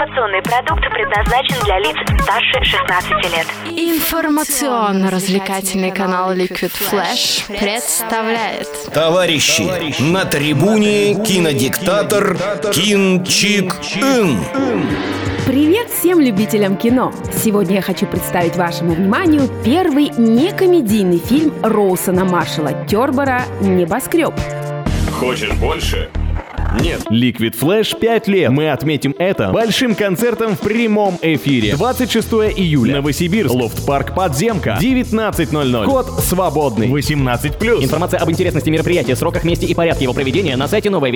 Информационный продукт предназначен для лиц старше 16 лет. Информационно-развлекательный канал Liquid Flash представляет Товарищи, на трибуне кинодиктатор Кин Чик Ин. Привет всем любителям кино! Сегодня я хочу представить вашему вниманию первый некомедийный фильм Роусона Маршала Тербора «Небоскреб». Хочешь больше? Нет. Liquid Flash 5 лет. Мы отметим это большим концертом в прямом эфире. 26 июля. Новосибирск. Лофт-парк Подземка. 19.00. Код свободный. 18+. Информация об интересности мероприятия, сроках, месте и порядке его проведения на сайте новое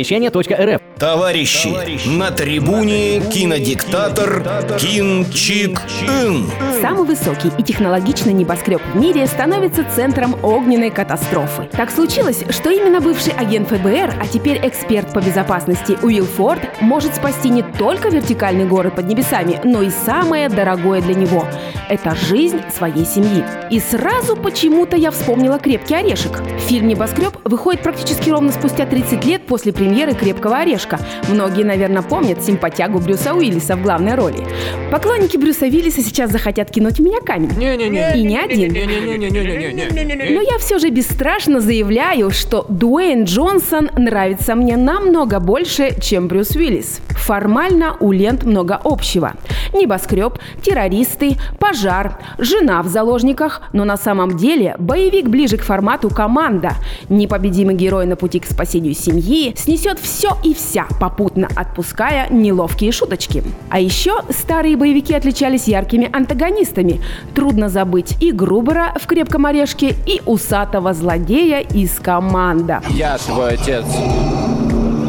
Товарищи, на трибуне кинодиктатор Кин Чик Ин. Самый высокий и технологичный небоскреб в мире становится центром огненной катастрофы. Так случилось, что именно бывший агент ФБР, а теперь эксперт по безопасности безопасности. Уилл Форд может спасти не только вертикальный город под небесами, но и самое дорогое для него – это жизнь своей семьи. И сразу почему-то я вспомнила «Крепкий орешек». Фильм «Небоскреб» выходит практически ровно спустя 30 лет после премьеры «Крепкого орешка». Многие, наверное, помнят симпатягу Брюса Уиллиса в главной роли. Поклонники Брюса Уиллиса сейчас захотят кинуть в меня камень. Не-не-не. И не один. Но я все же бесстрашно заявляю, что Дуэйн Джонсон нравится мне намного больше, чем Брюс Уиллис. Формально у лент много общего. Небоскреб, террористы, пожар, жена в заложниках, но на самом деле боевик ближе к формату команда. Непобедимый герой на пути к спасению семьи снесет все и вся, попутно отпуская неловкие шуточки. А еще старые боевики отличались яркими антагонистами. Трудно забыть и Грубера в «Крепком орешке», и усатого злодея из «Команда». Я твой отец.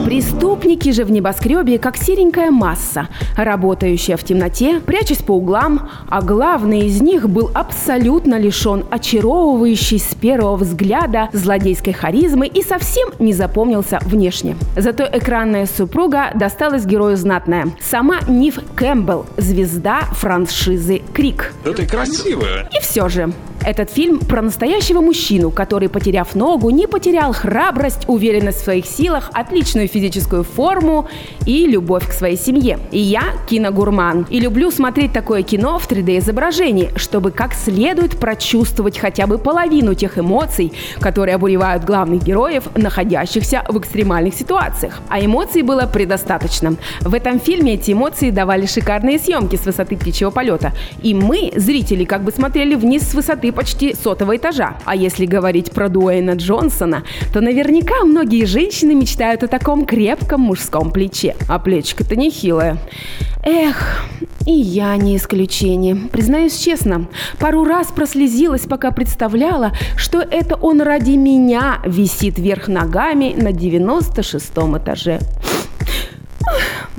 Преступники же в небоскребе как серенькая масса, работающая в темноте, прячась по углам, а главный из них был абсолютно лишен очаровывающей с первого взгляда злодейской харизмы и совсем не запомнился внешне. Зато экранная супруга досталась герою знатная. Сама Ниф Кэмпбелл, звезда франшизы «Крик». Да ты красивая. И все же, этот фильм про настоящего мужчину, который, потеряв ногу, не потерял храбрость, уверенность в своих силах, отличную физическую форму и любовь к своей семье. И я киногурман. И люблю смотреть такое кино в 3D-изображении, чтобы как следует прочувствовать хотя бы половину тех эмоций, которые обуревают главных героев, находящихся в экстремальных ситуациях. А эмоций было предостаточно. В этом фильме эти эмоции давали шикарные съемки с высоты птичьего полета. И мы, зрители, как бы смотрели вниз с высоты почти сотого этажа. А если говорить про Дуэйна Джонсона, то наверняка многие женщины мечтают о таком крепком мужском плече. А плечико-то нехилое. Эх, и я не исключение. Признаюсь честно, пару раз прослезилась, пока представляла, что это он ради меня висит вверх ногами на 96 этаже.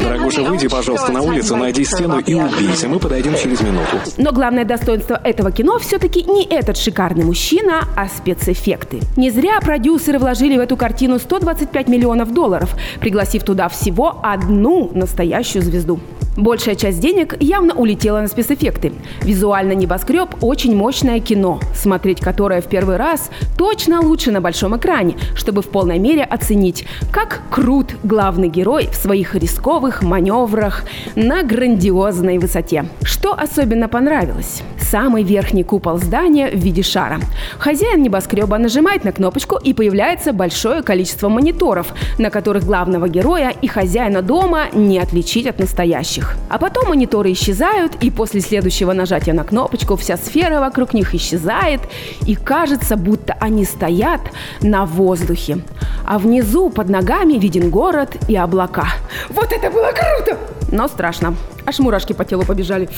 Дорогуша, выйди, пожалуйста, на улицу, найди стену и убейся. Мы подойдем через минуту. Но главное достоинство этого кино все-таки не этот шикарный мужчина, а спецэффекты. Не зря продюсеры вложили в эту картину 125 миллионов долларов, пригласив туда всего одну настоящую звезду. Большая часть денег явно улетела на спецэффекты. Визуально «Небоскреб» – очень мощное кино, смотреть которое в первый раз точно лучше на большом экране, чтобы в полной мере оценить, как крут главный герой в своих рисковых маневрах на грандиозной высоте. Что особенно понравилось? Самый верхний купол здания в виде шара. Хозяин небоскреба нажимает на кнопочку и появляется большое количество мониторов, на которых главного героя и хозяина дома не отличить от настоящих них. А потом мониторы исчезают, и после следующего нажатия на кнопочку вся сфера вокруг них исчезает, и кажется, будто они стоят на воздухе. А внизу под ногами виден город и облака. Вот это было круто! Но страшно. Аж мурашки по телу побежали.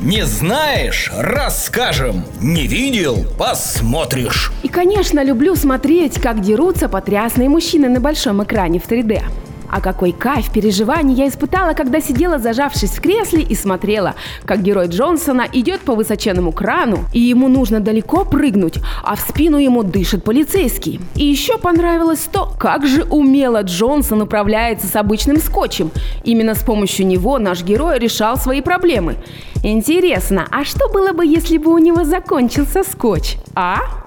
Не знаешь? Расскажем. Не видел? Посмотришь. И, конечно, люблю смотреть, как дерутся потрясные мужчины на большом экране в 3D. А какой кайф переживаний я испытала, когда сидела, зажавшись в кресле и смотрела, как герой Джонсона идет по высоченному крану, и ему нужно далеко прыгнуть, а в спину ему дышит полицейский. И еще понравилось то, как же умело Джонсон управляется с обычным скотчем. Именно с помощью него наш герой решал свои проблемы. Интересно, а что было бы, если бы у него закончился скотч? А?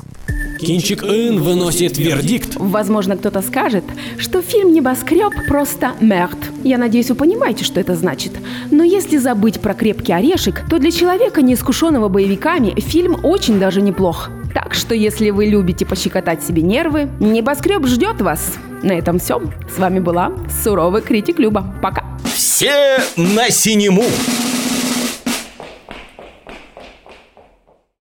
Кинчик Ин выносит вердикт. Возможно, кто-то скажет, что фильм «Небоскреб» просто мерт. Я надеюсь, вы понимаете, что это значит. Но если забыть про крепкий орешек, то для человека, неискушенного боевиками, фильм очень даже неплох. Так что, если вы любите пощекотать себе нервы, «Небоскреб» ждет вас. На этом все. С вами была суровый критик Люба. Пока. Все на синему!